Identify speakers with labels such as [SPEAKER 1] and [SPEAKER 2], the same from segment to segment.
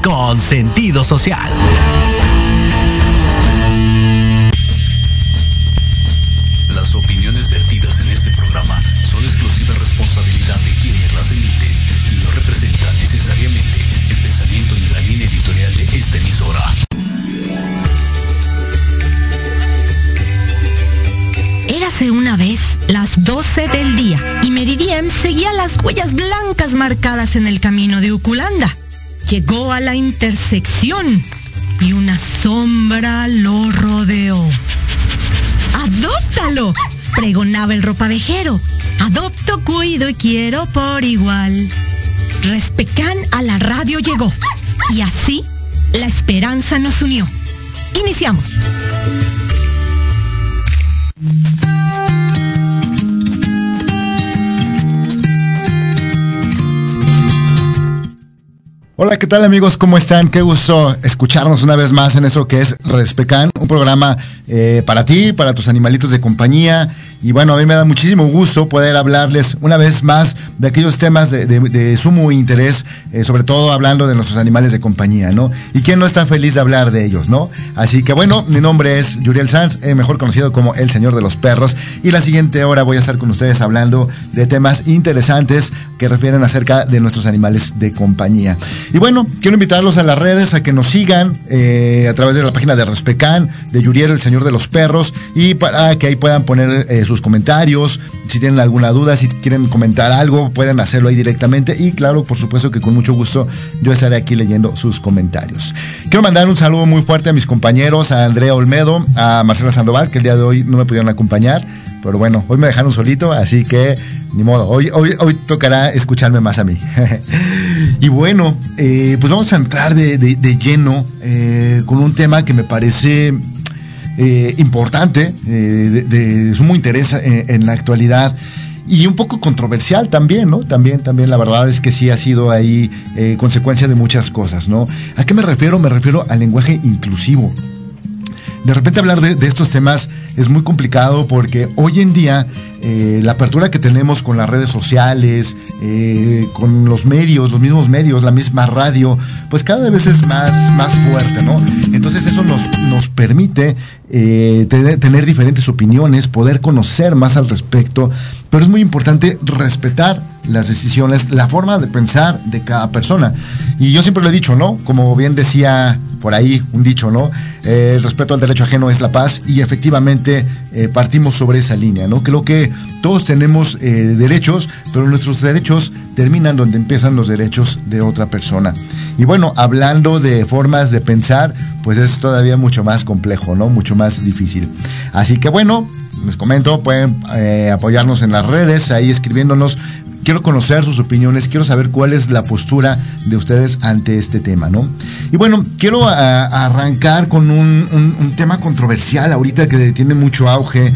[SPEAKER 1] con sentido social.
[SPEAKER 2] Las opiniones vertidas en este programa son exclusiva responsabilidad de quienes las emiten y no representan necesariamente el pensamiento ni la línea editorial de esta emisora.
[SPEAKER 3] Érase una vez las 12 del día y Meridiem seguía las huellas blancas marcadas en el camino de Uculanda. Llegó a la intersección y una sombra lo rodeó. ¡Adóptalo! pregonaba el ropavejero. Adopto, cuido y quiero por igual. Respecán a la radio llegó y así la esperanza nos unió. Iniciamos.
[SPEAKER 4] Hola, ¿qué tal amigos? ¿Cómo están? Qué gusto escucharnos una vez más en eso que es Respecan, un programa eh, para ti, para tus animalitos de compañía. Y bueno, a mí me da muchísimo gusto poder hablarles una vez más de aquellos temas de, sumo interés, eh, sobre todo hablando de nuestros animales de compañía, ¿no? Y quién no está feliz de hablar de ellos, ¿no? Así que bueno, mi nombre es Yuriel Sanz, eh, mejor conocido como el Señor de los Perros. Y la siguiente hora voy a estar con ustedes hablando de temas interesantes que refieren acerca de nuestros animales de compañía. Y bueno, quiero invitarlos a las redes a que nos sigan eh, a través de la página de Respecan, de Yuriel, el Señor de los Perros, y para que ahí puedan poner eh, sus comentarios, si tienen alguna duda, si quieren comentar algo, pueden hacerlo ahí directamente. Y claro, por supuesto que con mucho gusto yo estaré aquí leyendo sus comentarios. Quiero mandar un saludo muy fuerte a mis compañeros, a Andrea Olmedo, a Marcela Sandoval, que el día de hoy no me pudieron acompañar. Pero bueno, hoy me dejaron solito, así que ni modo, hoy, hoy, hoy tocará escucharme más a mí. y bueno, eh, pues vamos a entrar de, de- lleno eh, con un tema que me parece eh, importante, de, de sumo interés en, la actualidad y un poco controversial también, ¿no? También, también la verdad es que sí ha sido ahí consecuencia de muchas cosas, ¿no? ¿A qué me refiero? Me refiero al lenguaje inclusivo de repente hablar de estos temas es muy complicado porque hoy en día eh, la apertura que tenemos con las redes sociales, eh, con los medios, los mismos medios, la misma radio, pues cada vez es más, más fuerte, ¿no? Entonces eso nos, nos permite eh, tener, tener diferentes opiniones, poder conocer más al respecto, pero es muy importante respetar las decisiones, la forma de pensar de cada persona. Y yo siempre lo he dicho, ¿no? Como bien decía por ahí un dicho, ¿no? Eh, el respeto al derecho ajeno es la paz y efectivamente eh, partimos sobre esa línea, ¿no? Creo que todos tenemos eh, derechos, pero nuestros derechos terminan donde empiezan los derechos de otra persona. Y bueno, hablando de formas de pensar, pues es todavía mucho más complejo, ¿no? Mucho más difícil. Así que bueno, les comento, pueden eh, apoyarnos en las redes, ahí escribiéndonos quiero conocer sus opiniones, quiero saber cuál es la postura de ustedes ante este tema, ¿no? Y bueno, quiero a- arrancar con un, tema controversial ahorita que tiene mucho auge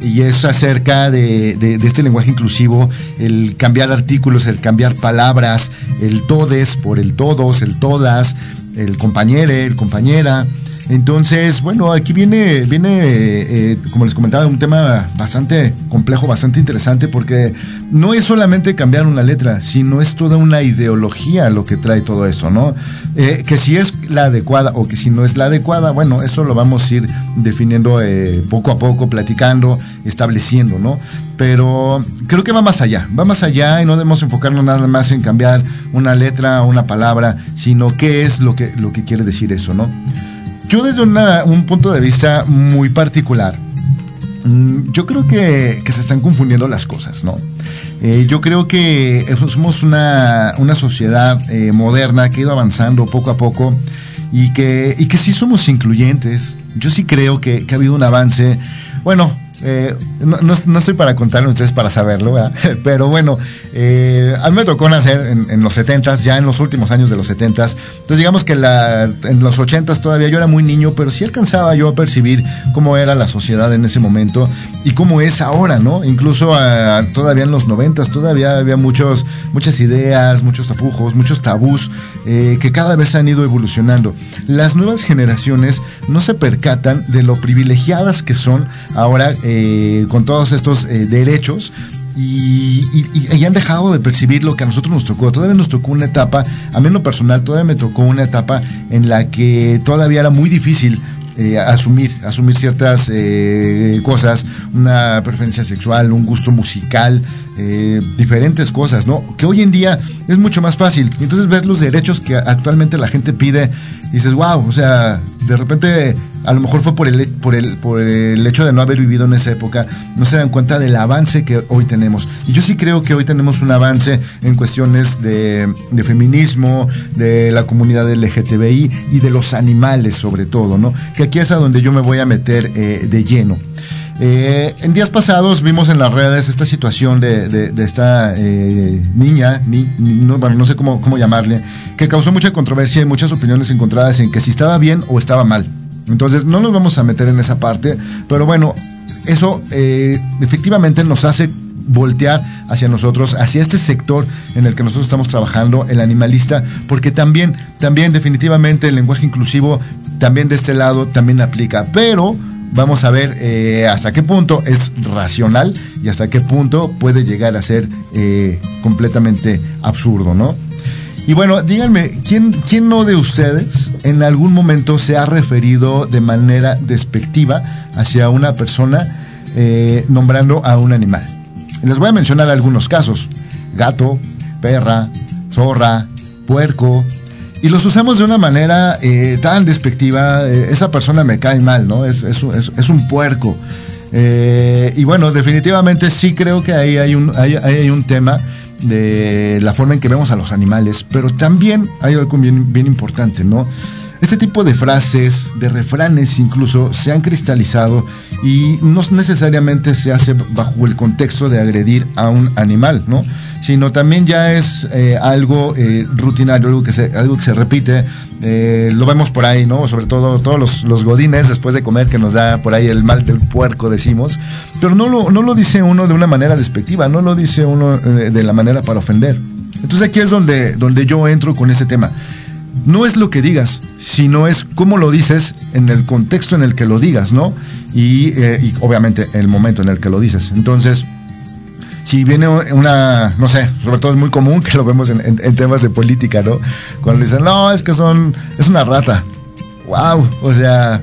[SPEAKER 4] y es acerca de- de este lenguaje inclusivo, el cambiar artículos, el cambiar palabras, el todes por el todos, el todas, el compañere, el compañera. Entonces, bueno, aquí viene, viene eh, como les comentaba, un tema bastante complejo, bastante interesante, porque no es solamente cambiar una letra, sino es toda una ideología lo que trae todo eso, ¿no? Eh, que si es la adecuada o que si no es la adecuada, bueno, eso lo vamos a ir definiendo eh, poco a poco, platicando, estableciendo, ¿no? Pero creo que va más allá, va más allá y no debemos enfocarnos nada más en cambiar una letra o una palabra, sino qué es lo que, lo que quiere decir eso, ¿no? Yo desde una- un punto de vista muy particular, mm, yo creo que, se están confundiendo las cosas, ¿no? Eh, yo creo que somos una, sociedad eh, moderna que ha ido avanzando poco a poco y que, y que sí somos incluyentes. Yo sí creo que ha habido un avance. Bueno, eh, no, no- estoy para contarlo, ustedes para saberlo, ¿verdad? pero bueno, eh, a mí me tocó nacer en, los 70s, ya en los últimos años de los 70s. Entonces digamos que en los 80s todavía yo era muy niño, pero sí alcanzaba yo a percibir cómo era la sociedad en ese momento y cómo es ahora, ¿no? Incluso ah, todavía en los 90s todavía había muchos, muchas ideas, muchos tapujos, muchos tabús eh, que cada vez han ido evolucionando. Las nuevas generaciones no se percatan de lo privilegiadas que son ahora eh, con todos estos eh, derechos y, y, han dejado de percibir lo que a nosotros nos tocó. Todavía nos tocó una etapa, a mí en lo personal, todavía me tocó una etapa en la que todavía era muy difícil eh, asumir, asumir ciertas eh, cosas, una preferencia sexual, un gusto musical, eh, diferentes cosas, ¿no? Que hoy en día es mucho más fácil. Entonces ves los derechos que actualmente la gente pide y dices, wow, o sea, de repente a lo mejor fue por el, por, el, por el hecho de no haber vivido en esa época, no se dan cuenta del avance que hoy tenemos. Y yo sí creo que hoy tenemos un avance en cuestiones de, feminismo, de la comunidad LGTBI y de los animales sobre todo, ¿no? Que aquí es a donde yo me voy a meter eh, de lleno. Eh, en días pasados vimos en las redes esta situación de, esta eh, niña, no, bueno, no sé cómo, cómo llamarle, que causó mucha controversia y muchas opiniones encontradas en que si estaba bien o estaba mal. Entonces no nos vamos a meter en esa parte, pero bueno, eso eh, efectivamente nos hace voltear hacia nosotros, hacia este sector en el que nosotros estamos trabajando, el animalista, porque también, también definitivamente el lenguaje inclusivo, también de este lado, también aplica, pero vamos a ver eh, hasta qué punto es racional y hasta qué punto puede llegar a ser eh, completamente absurdo, ¿no? Y bueno, díganme, ¿quién, ¿quién no de ustedes en algún momento se ha referido de manera despectiva hacia una persona eh, nombrando a un animal? Les voy a mencionar algunos casos. Gato, perra, zorra, puerco. Y los usamos de una manera eh, tan despectiva. Eh, esa persona me cae mal, ¿no? Es, un puerco. y bueno, definitivamente sí creo que ahí hay un, hay un tema de la forma en que vemos a los animales, pero también hay algo bien, importante, ¿no? Este tipo de frases, de refranes incluso, se han cristalizado y no necesariamente se hace bajo el contexto de agredir a un animal, ¿no? Sino también ya es eh, algo eh, rutinario, algo que, se, algo que se repite. Eh, lo vemos por ahí, ¿no? Sobre todo todos los, godines después de comer que nos da por ahí el mal del puerco, decimos. Pero no lo, no lo dice uno de una manera despectiva, no lo dice uno de la manera para ofender. Entonces aquí es donde, donde yo entro con ese tema no es lo que digas, sino es cómo lo dices en el contexto en el que lo digas, ¿no? Y, eh, obviamente el momento en el que lo dices. Entonces, si viene una, no sé, sobre todo es muy común que lo vemos en, temas de política, ¿no? Cuando dicen, no, es que son, es una rata. ¡Wow! O sea,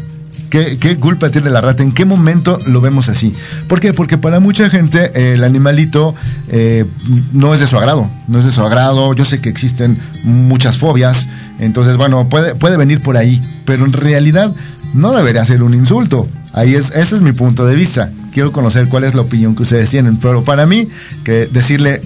[SPEAKER 4] ¿Qué, culpa tiene la rata? ¿En qué momento lo vemos así? ¿Por qué? Porque para mucha gente el animalito eh, no es de su agrado. No es de su agrado. Yo sé que existen muchas fobias. Entonces, bueno, puede, puede venir por ahí, pero en realidad no debería ser un insulto. Ahí es, ese es mi punto de vista. Quiero conocer cuál es la opinión que ustedes tienen. Pero para mí, que decirle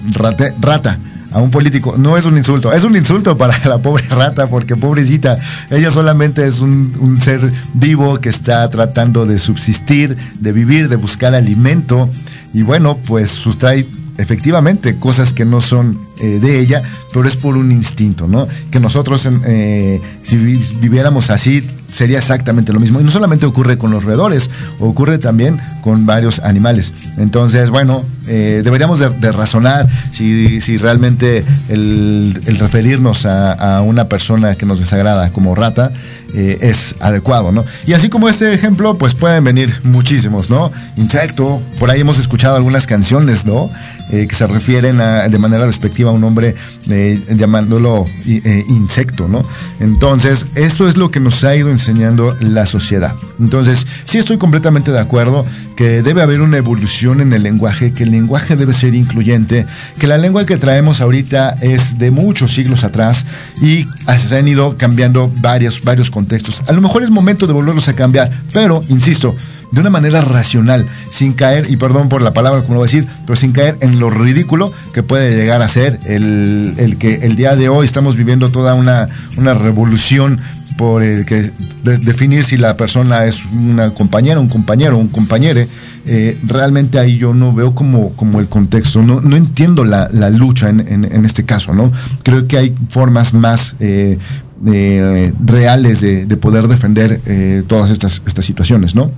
[SPEAKER 4] rata a un político no es un insulto, es un insulto para la pobre rata, porque pobrecita, ella solamente es un, un ser vivo que está tratando de subsistir, de vivir, de buscar alimento. Y bueno, pues sustrae efectivamente cosas que no son eh, de ella, pero es por un instinto, ¿no? Que nosotros, eh, si viviéramos así, sería exactamente lo mismo. Y no solamente ocurre con los roedores, ocurre también con varios animales. Entonces, bueno, eh, deberíamos de, razonar si, si realmente el, referirnos a, una persona que nos desagrada como rata es adecuado, ¿no? Y así como este ejemplo, pues pueden venir muchísimos, ¿no? Insecto, por ahí hemos escuchado algunas canciones, ¿no? Eh, que se refieren de manera despectiva a un hombre eh, llamándolo eh, insecto, ¿no? Entonces, eso es lo que nos ha ido enseñando la sociedad. Entonces, sí estoy completamente de acuerdo que debe haber una evolución en el lenguaje, que el lenguaje debe ser incluyente, que la lengua que traemos ahorita es de muchos siglos atrás y se han ido cambiando varios, varios contextos. A lo mejor es momento de volverlos a cambiar, pero, insisto, de una manera racional, sin caer, y perdón por la palabra como lo voy a decir, pero sin caer en lo ridículo que puede llegar a ser el, que el día de hoy estamos viviendo toda una, una revolución por el que definir si la persona es una compañera, un compañero, un compañere, eh, realmente ahí yo no veo como, como el contexto, no, no entiendo la, lucha en, este caso, ¿no? Creo que hay formas más eh, reales de, poder defender eh, todas estas, estas situaciones, ¿no?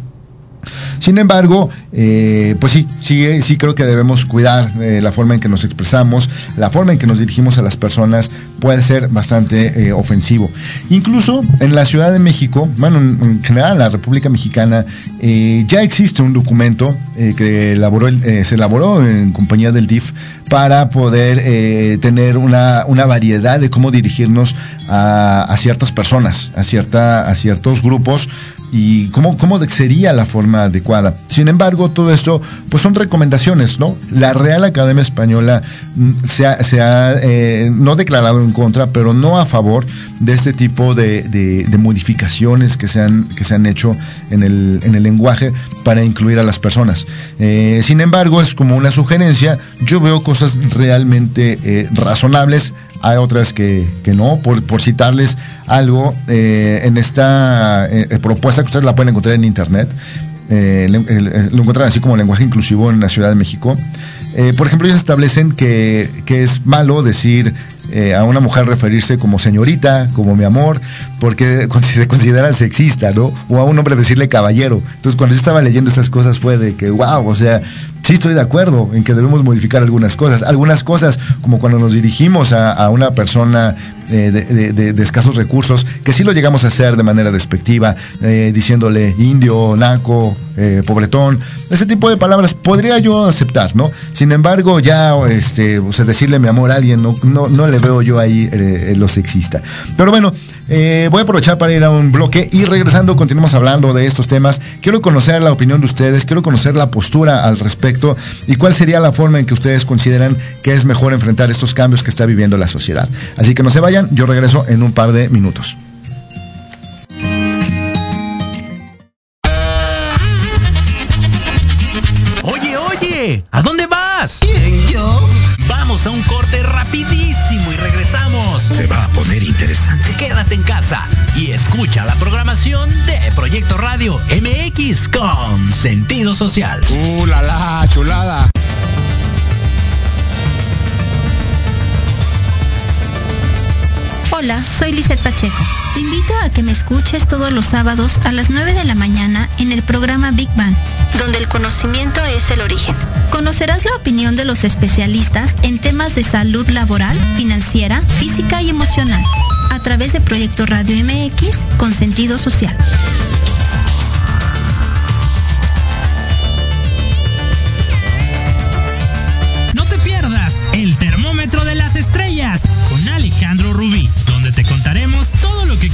[SPEAKER 4] Sin embargo, eh, pues sí, sí, sí creo que debemos cuidar eh, la forma en que nos expresamos, la forma en que nos dirigimos a las personas puede ser bastante eh, ofensivo. Incluso en la Ciudad de México, bueno, en, general en la República Mexicana, ya existe un documento que elaboró, se elaboró en compañía del DIF para poder tener una, una, variedad de cómo dirigirnos a, a ciertas personas, a, cierta, a ciertos grupos y cómo, cómo sería la forma adecuada. Sin embargo, todo esto pues son recomendaciones, ¿no? La Real Academia Española mm, se ha, se ha eh, no declarado en contra, pero no a favor de este tipo de, de, modificaciones que se han, que se han hecho en el, en el lenguaje para incluir a las personas. Eh, sin embargo, es como una sugerencia. Yo veo cosas realmente eh, razonables hay otras que, no, por, por, citarles algo, eh, en esta eh, propuesta que ustedes la pueden encontrar en internet, lo encuentran así como lenguaje inclusivo en la Ciudad de México. por ejemplo, ellos establecen que, que es malo decir a una mujer referirse como señorita, como mi amor, porque se considera sexista, ¿no? O a un hombre decirle caballero. Entonces, cuando yo estaba leyendo estas cosas fue de que, wow, o sea, sí estoy de acuerdo en que debemos modificar algunas cosas. Algunas cosas, como cuando nos dirigimos a, una persona eh, de, escasos recursos, que sí lo llegamos a hacer de manera despectiva, eh, diciéndole indio, naco, eh, pobretón, ese tipo de palabras podría yo aceptar, ¿no? Sin embargo, ya este, o sea, decirle mi amor a alguien, no, no, no le veo yo ahí lo sexista. Pero bueno, eh, voy a aprovechar para ir a un bloque y regresando continuamos hablando de estos temas. Quiero conocer la opinión de ustedes, quiero conocer la postura al respecto y cuál sería la forma en que ustedes consideran que es mejor enfrentar estos cambios que está viviendo la sociedad. Así que no se vayan, yo regreso en un par de minutos.
[SPEAKER 1] Oye, oye, ¿a dónde vas?
[SPEAKER 5] ¿Quién, yo?
[SPEAKER 1] Vamos a un corte y regresamos.
[SPEAKER 5] Se va a poner interesante.
[SPEAKER 1] Quédate en casa y escucha la programación de Proyecto Radio MX con sentido social.
[SPEAKER 5] ¡Uh, la, la chulada!
[SPEAKER 6] Hola, soy Lizeth Pacheco. Te invito a que me escuches todos los sábados a las 9 de la mañana en el programa Big Bang, donde el conocimiento es el origen. Conocerás la opinión de los especialistas en temas de salud laboral, financiera, física y emocional, a través de Proyecto Radio MX con sentido social.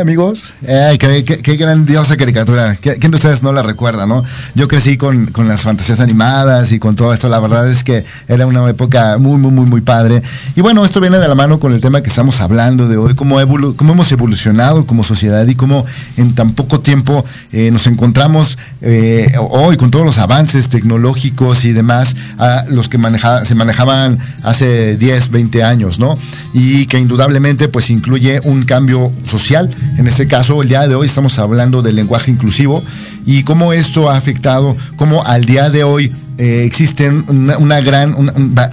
[SPEAKER 4] Amigos, qué, grandiosa caricatura. ¿Quién de ustedes no la recuerda, no? Yo crecí con, las fantasías animadas y con todo esto. La verdad es que era una época muy, muy, muy, muy padre. Y bueno, esto viene de la mano con el tema que estamos hablando de hoy, cómo, cómo hemos evolucionado como sociedad y cómo en tan poco tiempo eh, nos encontramos eh, hoy con todos los avances tecnológicos y demás a los que se manejaban hace 10, 20 años, ¿no? Y que indudablemente pues incluye un cambio social en este caso, el día de hoy estamos hablando del lenguaje inclusivo y cómo esto ha afectado, cómo al día de hoy eh, existen una, gran,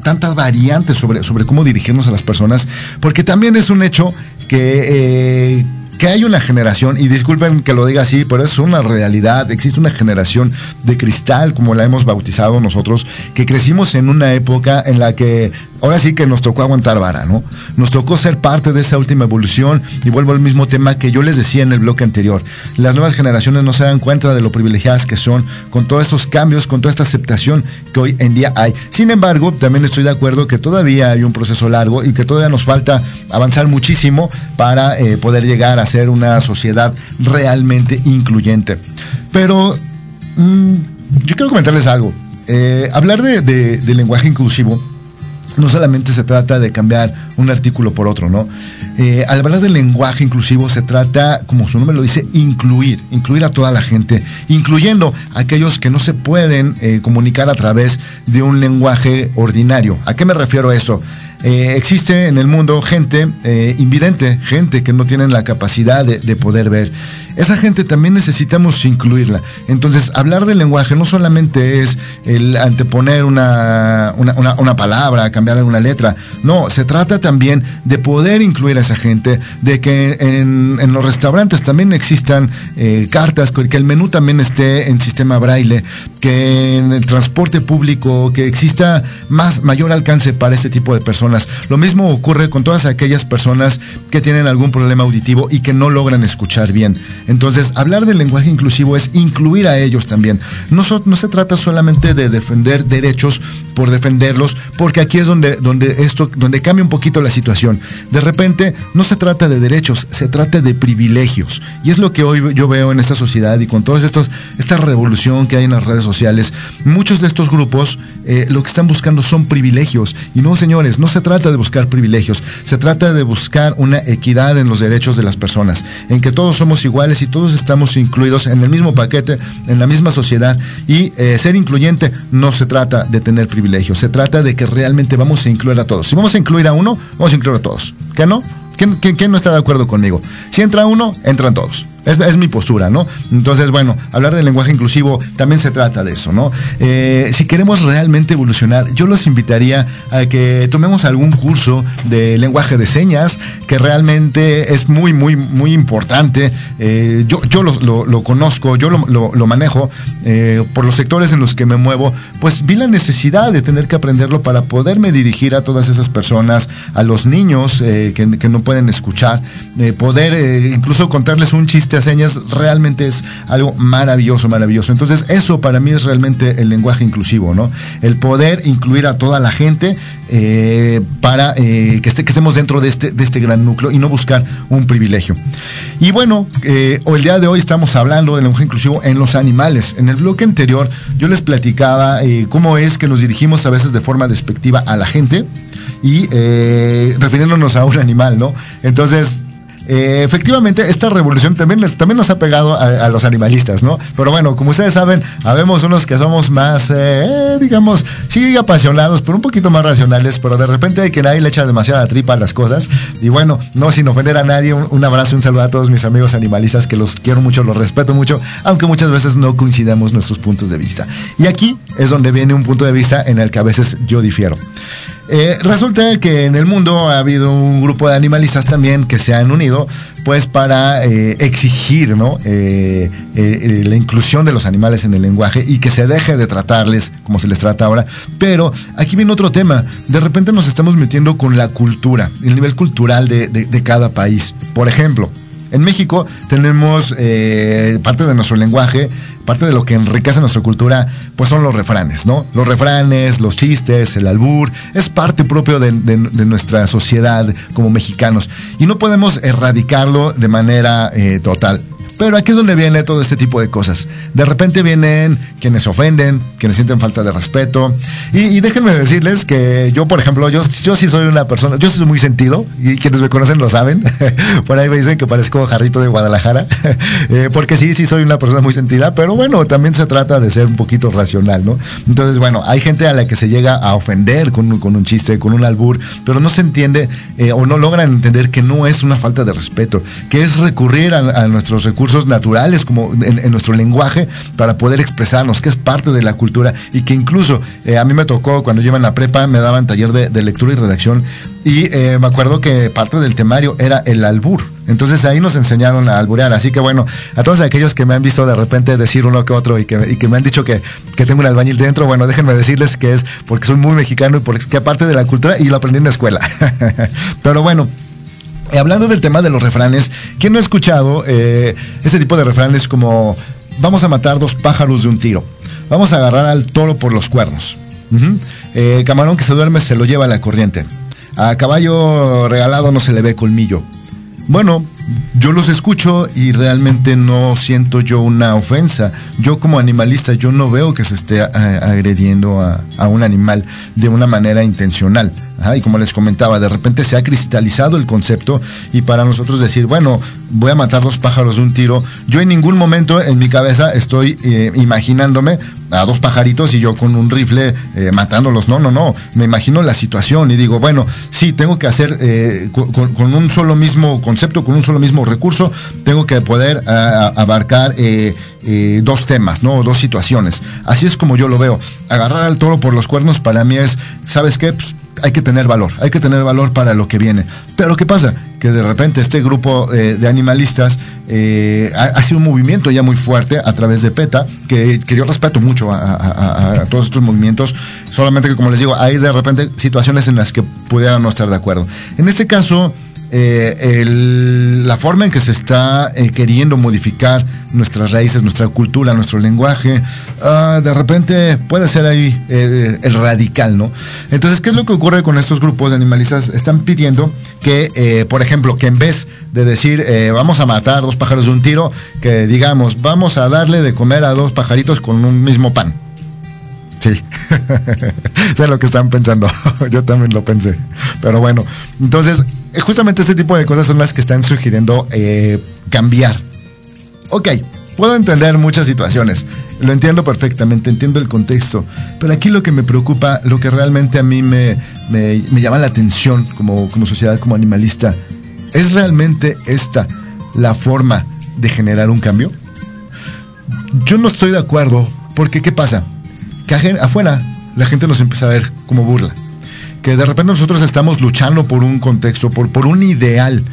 [SPEAKER 4] tantas variantes sobre, sobre cómo dirigirnos a las personas, porque también es un hecho que... Eh, que hay una generación, y disculpen que lo diga así, pero es una realidad, existe una generación de cristal, como la hemos bautizado nosotros, que crecimos en una época en la que ahora sí que nos tocó aguantar vara, ¿no? Nos tocó ser parte de esa última evolución y vuelvo al mismo tema que yo les decía en el bloque anterior. Las nuevas generaciones no se dan cuenta de lo privilegiadas que son con todos estos cambios, con toda esta aceptación que hoy en día hay. Sin embargo, también estoy de acuerdo que todavía hay un proceso largo y que todavía nos falta avanzar muchísimo para eh, poder llegar a ser una sociedad realmente incluyente. Pero mm, yo quiero comentarles algo. Eh, hablar de lenguaje inclusivo no solamente se trata de cambiar un artículo por otro, ¿no? Eh, al hablar del lenguaje inclusivo se trata, como su nombre lo dice, incluir, incluir a toda la gente, incluyendo a aquellos que no se pueden eh, comunicar a través de un lenguaje ordinario. ¿A qué me refiero a eso? Eh, existe en el mundo gente invidente, gente que no tienen la capacidad de poder ver esa gente también necesitamos incluirla. Entonces, hablar del lenguaje no solamente es el anteponer una, una, palabra, cambiar alguna letra. No, se trata también de poder incluir a esa gente, de que en, los restaurantes también existan eh, cartas, que el menú también esté en sistema braille, que en el transporte público, que exista más, mayor alcance para este tipo de personas. Lo mismo ocurre con todas aquellas personas que tienen algún problema auditivo y que no logran escuchar bien. Entonces, hablar del lenguaje inclusivo es incluir a ellos también. No, se trata solamente de defender derechos por defenderlos, porque aquí es donde, donde, esto, donde cambia un poquito la situación. De repente, no se trata de derechos, se trata de privilegios. Y es lo que hoy yo veo en esta sociedad y con toda esta revolución que hay en las redes sociales. Muchos de estos grupos eh, lo que están buscando son privilegios. Y no, señores, no se trata de buscar privilegios, se trata de buscar una equidad en los derechos de las personas, en que todos somos iguales y todos estamos incluidos en el mismo paquete, en la misma sociedad. Y eh, ser incluyente no se trata de tener privilegios, se trata de que realmente vamos a incluir a todos. Si vamos a incluir a uno, vamos a incluir a todos. ¿Qué no? ¿Quién, quién no está de acuerdo conmigo? Si entra uno, entran todos. Es, mi postura, ¿no? Entonces, bueno, hablar del lenguaje inclusivo también se trata de eso, ¿no? Eh, si queremos realmente evolucionar, yo los invitaría a que tomemos algún curso de lenguaje de señas, que realmente es muy, muy, muy importante. Eh, yo yo lo, conozco, yo lo, manejo eh, por los sectores en los que me muevo, pues vi la necesidad de tener que aprenderlo para poderme dirigir a todas esas personas, a los niños que, que, no pueden escuchar, poder incluso contarles un chiste señas realmente es algo maravilloso, maravilloso. Entonces, eso para mí es realmente el lenguaje inclusivo, ¿no? El poder incluir a toda la gente eh, para eh, que, que estemos dentro de este, de este gran núcleo y no buscar un privilegio. Y bueno, eh, el día de hoy estamos hablando del lenguaje inclusivo en los animales. En el bloque anterior yo les platicaba cómo es que nos dirigimos a veces de forma despectiva a la gente y refiriéndonos a un animal, ¿no? Entonces, eh, efectivamente, esta revolución también, también nos ha pegado a, los animalistas, ¿no? Pero bueno, como ustedes saben, habemos unos que somos más, eh, digamos, sí apasionados, pero un poquito más racionales, pero de repente hay que nadie le echa demasiada tripa a las cosas. Y bueno, no sin ofender a nadie, un, un abrazo, un saludo a todos mis amigos animalistas, que los quiero mucho, los respeto mucho, aunque muchas veces no coincidamos nuestros puntos de vista. Y aquí es donde viene un punto de vista en el que a veces yo difiero. Eh, resulta que en el mundo ha habido un grupo de animalistas también que se han unido pues para eh, exigir ¿no? Eh, la inclusión de los animales en el lenguaje y que se deje de tratarles como se les trata ahora. Pero aquí viene otro tema. De repente nos estamos metiendo con la cultura, el nivel cultural de, de cada país. Por ejemplo, en México tenemos parte de nuestro lenguaje parte de lo que enriquece nuestra cultura, pues son los refranes, ¿no? Los refranes, los chistes, el albur, es parte propio de, nuestra sociedad como mexicanos y no podemos erradicarlo de manera eh, total. Pero aquí es donde viene todo este tipo de cosas. De repente vienen quienes se ofenden, quienes sienten falta de respeto. Y, déjenme decirles que yo, por ejemplo, yo, yo sí soy una persona, yo soy muy sentido, y quienes me conocen lo saben. por ahí me dicen que parezco jarrito de Guadalajara. Eh, porque sí, sí soy una persona muy sentida, pero bueno, también se trata de ser un poquito racional, ¿no? Entonces, bueno, hay gente a la que se llega a ofender con, un chiste, con un albur, pero no se entiende eh, o no logran entender que no es una falta de respeto, que es recurrir a nuestros recursos naturales, como en, nuestro lenguaje, para poder expresarnos que es parte de la cultura y que incluso eh, a mí me tocó cuando yo iba en la prepa, me daban taller de, de lectura y redacción y eh, me acuerdo que parte del temario era el albur. Entonces ahí nos enseñaron a alburear. Así que bueno, a todos aquellos que me han visto de repente decir uno que otro y que, y que me han dicho que, que, tengo un albañil dentro, bueno, déjenme decirles que es porque soy muy mexicano y porque aparte de la cultura y lo aprendí en la escuela. Pero bueno, hablando del tema de los refranes, ¿quién no ha escuchado eh, este tipo de refranes como vamos a matar dos pájaros de un tiro? Vamos a agarrar al toro por los cuernos. Eh, camarón que se duerme se lo lleva a la corriente. A caballo regalado no se le ve colmillo. Bueno, yo los escucho y realmente no siento yo una ofensa. Yo como animalista, yo no veo que se esté agrediendo a, un animal de una manera intencional. Y como les comentaba, de repente se ha cristalizado el concepto y para nosotros decir, bueno, voy a matar dos pájaros de un tiro, yo en ningún momento en mi cabeza estoy eh, imaginándome a dos pajaritos y yo con un rifle eh, matándolos. No, no, no. Me imagino la situación y digo, bueno, sí, tengo que hacer eh, con, con, un solo mismo concepto, con un solo mismo recurso, tengo que poder a, abarcar eh, dos temas, ¿no? Dos situaciones. Así es como yo lo veo. Agarrar al toro por los cuernos para mí es, ¿sabes qué? Pues, hay que tener valor, hay que tener valor para lo que viene. Pero ¿qué pasa? Que de repente este grupo eh, de animalistas eh, sido un movimiento ya muy fuerte a través de PETA, que, que yo respeto mucho a, todos estos movimientos, solamente que como les digo, hay de repente situaciones en las que pudieran no estar de acuerdo. En este caso, eh, la forma en que se está eh, queriendo modificar nuestras raíces, nuestra cultura, nuestro lenguaje, uh, de repente puede ser ahí eh, el radical, ¿no? Entonces, ¿qué es lo que ocurre con estos grupos de animalistas? Están pidiendo que, por ejemplo, que en vez de decir vamos a matar dos pájaros de un tiro, que digamos vamos a darle de comer a dos pajaritos con un mismo pan. Sí, sé lo que están pensando. Yo también lo pensé. Pero bueno, entonces, justamente este tipo de cosas son las que están sugiriendo eh, cambiar. Ok, puedo entender muchas situaciones. Lo entiendo perfectamente, entiendo el contexto. Pero aquí lo que me preocupa, lo que realmente a mí me, me, me llama la atención como, como sociedad, como animalista, ¿es realmente esta la forma de generar un cambio? Yo no estoy de acuerdo, porque ¿qué pasa? Que afuera la gente nos empieza a ver como burla. Que de repente nosotros estamos luchando por un contexto, por, por un ideal.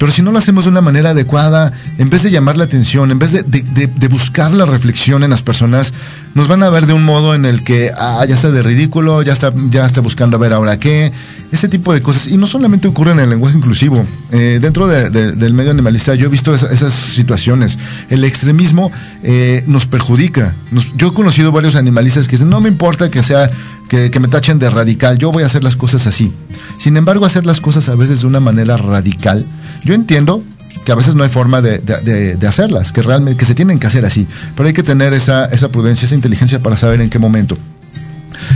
[SPEAKER 4] Pero si no lo hacemos de una manera adecuada, en vez de llamar la atención, en vez de, buscar la reflexión en las personas, nos van a ver de un modo en el que ah, ya está de ridículo, ya está, ya está buscando a ver ahora qué, ese tipo de cosas. Y no solamente ocurre en el lenguaje inclusivo. Eh, dentro de, de, del medio animalista yo he visto esa, esas situaciones. El extremismo eh, nos perjudica. Yo he conocido varios animalistas que dicen, no me importa que sea que, me tachen de radical, yo voy a hacer las cosas así. Sin embargo, hacer las cosas a veces de una manera radical, yo entiendo que a veces no hay forma de, hacerlas, que realmente que se tienen que hacer así, pero hay que tener esa, esa prudencia, esa inteligencia para saber en qué momento.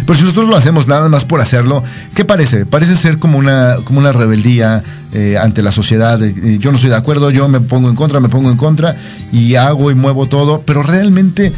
[SPEAKER 4] Pero si nosotros lo hacemos nada más por hacerlo, ¿qué parece? Parece ser como una, como una rebeldía eh, ante la sociedad. Eh, yo no estoy de acuerdo, yo me pongo en contra, me pongo en contra y hago y muevo todo, pero realmente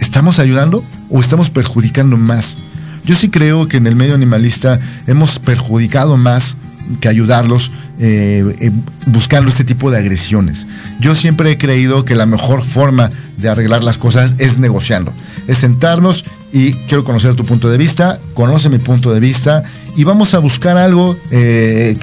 [SPEAKER 4] ¿estamos ayudando o estamos perjudicando más? Yo sí creo que en el medio animalista hemos perjudicado más que ayudarlos eh, eh, buscando este tipo de agresiones. Yo siempre he creído que la mejor forma de arreglar las cosas es negociando, es sentarnos y quiero conocer tu punto de vista, conoce mi punto de vista y vamos a buscar algo eh,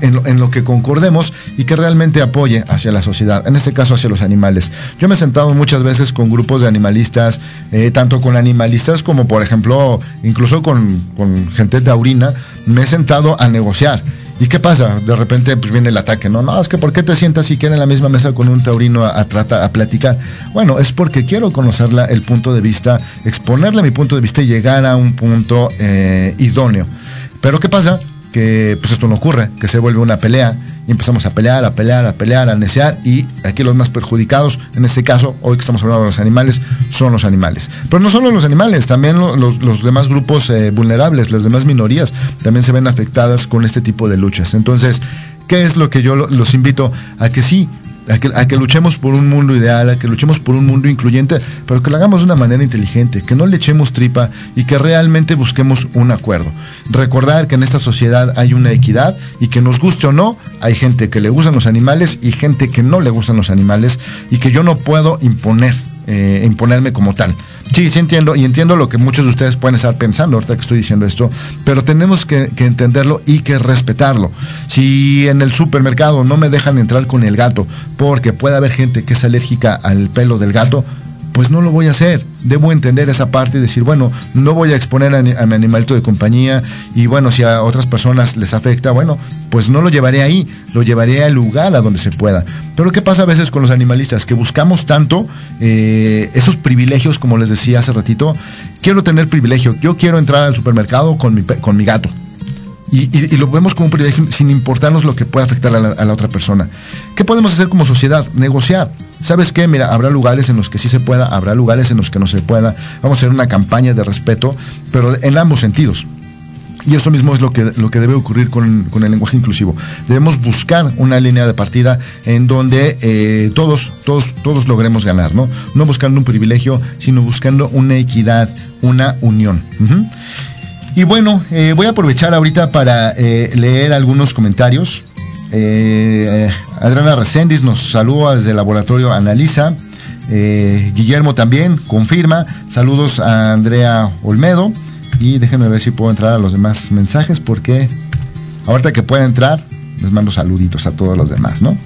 [SPEAKER 4] en, lo, que concordemos y que realmente apoye hacia la sociedad, en este caso hacia los animales. Yo me he sentado muchas veces con grupos de animalistas, eh, tanto con animalistas como por ejemplo, incluso con, con gente taurina, me he sentado a negociar. ¿Y qué pasa? De repente pues, viene el ataque, ¿no? No, es que ¿por qué te sientas y quieres en la misma mesa con un taurino a, a, tratar, a platicar? Bueno, es porque quiero conocerla, el punto de vista, exponerle mi punto de vista y llegar a un punto eh, idóneo. Pero ¿qué pasa? Que pues esto no ocurre, que se vuelve una pelea y empezamos a pelear, a pelear, a pelear, a necear y aquí los más perjudicados, en este caso, hoy que estamos hablando de los animales, son los animales. Pero no solo los animales, también los, demás grupos eh, vulnerables, las demás minorías también se ven afectadas con este tipo de luchas. Entonces, ¿qué es lo que yo los invito a que sí a que, a que, luchemos por un mundo ideal, a que luchemos por un mundo incluyente, pero que lo hagamos de una manera inteligente, que no le echemos tripa y que realmente busquemos un acuerdo. Recordar que en esta sociedad hay una equidad y que nos guste o no, hay gente que le gustan los animales y gente que no le gustan los animales y que yo no puedo imponer eh, imponerme como tal. Sí, sí entiendo, y entiendo lo que muchos de ustedes pueden estar pensando ahorita que estoy diciendo esto, pero tenemos que, que entenderlo y que respetarlo. Si en el supermercado no me dejan entrar con el gato, porque puede haber gente que es alérgica al pelo del gato, pues no lo voy a hacer. Debo entender esa parte y decir, bueno, no voy a exponer a, mi animalito de compañía y bueno, si a otras personas les afecta, bueno, pues no lo llevaré ahí, lo llevaré al lugar a donde se pueda. Pero ¿qué pasa a veces con los animalistas? Que buscamos tanto eh, esos privilegios, como les decía hace ratito, quiero tener privilegio, yo quiero entrar al supermercado con mi, con mi gato. Y, y, lo vemos como un privilegio sin importarnos lo que pueda afectar a la, otra persona. ¿Qué podemos hacer como sociedad? Negociar. ¿Sabes qué? Mira, habrá lugares en los que sí se pueda, habrá lugares en los que no se pueda. Vamos a hacer una campaña de respeto, pero en ambos sentidos. Y eso mismo es lo que, lo que debe ocurrir con, con, el lenguaje inclusivo. Debemos buscar una línea de partida en donde eh, todos, todos, todos logremos ganar, ¿no? No buscando un privilegio, sino buscando una equidad, una unión. Uh. Y bueno, eh, voy a aprovechar ahorita para eh, leer algunos comentarios. Eh, Adriana Reséndiz nos saluda desde el laboratorio Analiza. Guillermo también confirma. Saludos a Andrea Olmedo. Y déjenme ver si puedo entrar a los demás mensajes porque ahorita que pueda entrar, les mando saluditos a todos los demás, ¿no?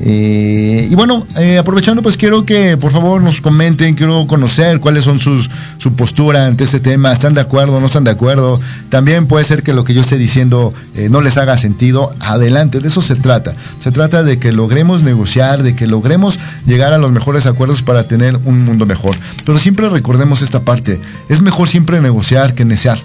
[SPEAKER 4] Eh, y bueno, eh, aprovechando, pues quiero que por favor nos comenten, quiero conocer cuáles son sus, su postura ante este tema, ¿están de acuerdo, no están de acuerdo? También puede ser que lo que yo esté diciendo eh, no les haga sentido, adelante, de eso se trata. Se trata de que logremos negociar, de que logremos llegar a los mejores acuerdos para tener un mundo mejor. Pero siempre recordemos esta parte, es mejor siempre negociar que necear.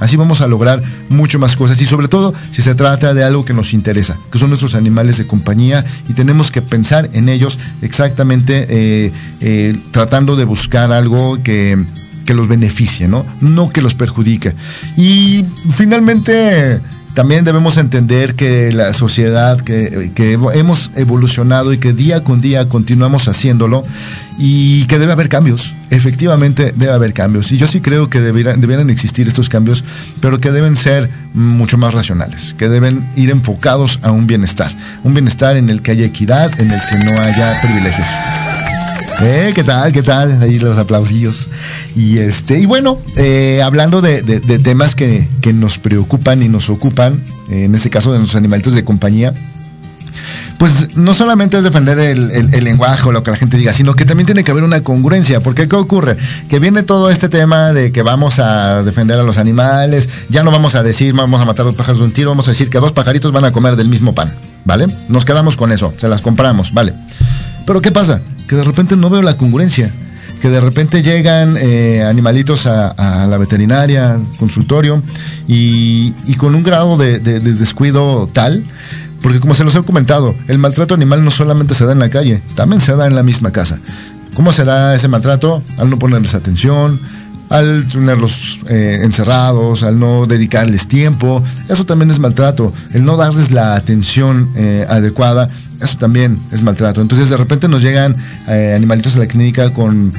[SPEAKER 4] Así vamos a lograr mucho más cosas y sobre todo si se trata de algo que nos interesa, que son nuestros animales de compañía y tenemos que pensar en ellos exactamente eh, eh, tratando de buscar algo que, que los beneficie, ¿no? No que los perjudique. Y finalmente también debemos entender que la sociedad, que, hemos evolucionado y que día con día continuamos haciéndolo y que debe haber cambios. Efectivamente debe haber cambios. Y yo sí creo que debieran, debieran existir estos cambios, pero que deben ser mucho más racionales, que deben ir enfocados a un bienestar. Un bienestar en el que haya equidad, en el que no haya privilegios. Eh, ¿Qué tal? ¿Qué tal? Ahí los aplausillos. Y este, y bueno, eh, hablando de, temas que, que, nos preocupan y nos ocupan, en este caso de los animalitos de compañía, pues no solamente es defender el, el, lenguaje o lo que la gente diga, sino que también tiene que haber una congruencia. Porque ¿qué ocurre? Que viene todo este tema de que vamos a defender a los animales, ya no vamos a decir vamos a matar a los pájaros de un tiro, vamos a decir que dos pajaritos van a comer del mismo pan, ¿vale? Nos quedamos con eso, se las compramos, ¿vale? Pero ¿qué pasa? Que de repente no veo la congruencia. Que de repente llegan eh, animalitos a, la veterinaria, consultorio, y, y con un grado de, de, de, descuido tal, porque como se los he comentado, el maltrato animal no solamente se da en la calle, también se da en la misma casa. ¿Cómo se da ese maltrato? Al no ponerles atención, al tenerlos eh, encerrados, al no dedicarles tiempo, eso también es maltrato. El no darles la atención eh, adecuada, eso también es maltrato. Entonces de repente nos llegan animalitos a la clínica con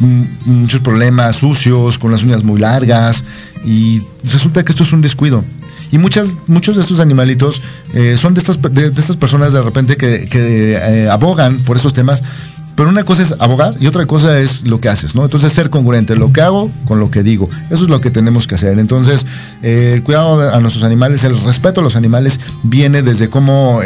[SPEAKER 4] muchos problemas sucios, con las uñas muy largas y resulta que esto es un descuido. Y muchas, muchos de estos animalitos eh, son de estas, de, de, estas personas de repente que, que eh, abogan por esos temas, pero una cosa es abogar y otra cosa es lo que haces, ¿no? Entonces ser congruente, lo que hago con lo que digo. Eso es lo que tenemos que hacer. Entonces, eh, el cuidado a nuestros animales, el respeto a los animales viene desde cómo,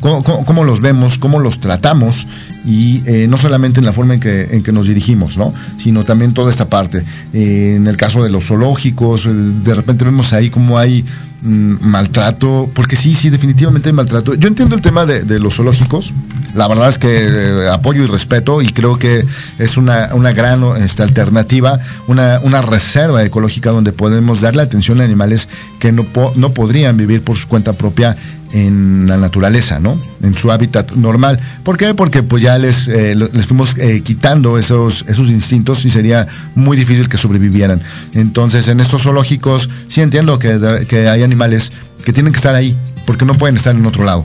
[SPEAKER 4] cómo, cómo, los vemos, cómo los tratamos y eh, no solamente en la forma en que, en que nos dirigimos, ¿no? Sino también toda esta parte. Eh, en el caso de los zoológicos, de repente vemos ahí como hay mm, maltrato, porque sí, sí, definitivamente hay maltrato. Yo entiendo el tema de, de los zoológicos, la verdad es que eh, apoyo y respeto y creo que es una, una gran este, alternativa, una, una, reserva ecológica donde podemos darle atención a animales que no, no podrían vivir por su cuenta propia en la naturaleza, ¿no? En su hábitat normal. ¿Por qué? Porque pues ya les, eh, les fuimos eh, quitando esos, esos instintos y sería muy difícil que sobrevivieran. Entonces, en estos zoológicos sí entiendo que, que hay animales que tienen que estar ahí, porque no pueden estar en otro lado.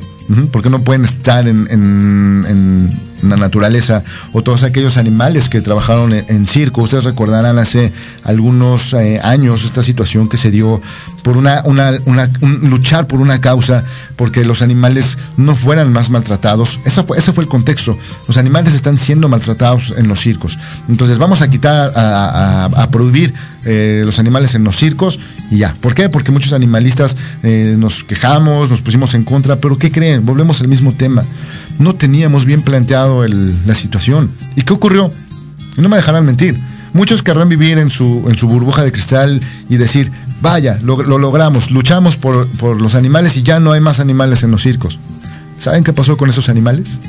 [SPEAKER 4] Porque no pueden estar en la naturaleza o todos aquellos animales que trabajaron en, circo. Ustedes recordarán hace algunos eh, años esta situación que se dio por una, una, luchar por una causa porque los animales no fueran más maltratados. Fue, ese fue el contexto. Los animales están siendo maltratados en los circos. Entonces vamos a quitar, a, prohibir eh, los animales en los circos y ya. ¿Por qué? Porque muchos animalistas eh, nos quejamos, nos pusimos en contra, pero ¿qué creen? Volvemos al mismo tema. No teníamos bien planteado la situación. ¿Y qué ocurrió? No me dejarán mentir. Muchos querrán vivir en su, en su burbuja de cristal y decir, vaya, lo, logramos, luchamos por, por los animales y ya no hay más animales en los circos. ¿Saben qué pasó con esos animales?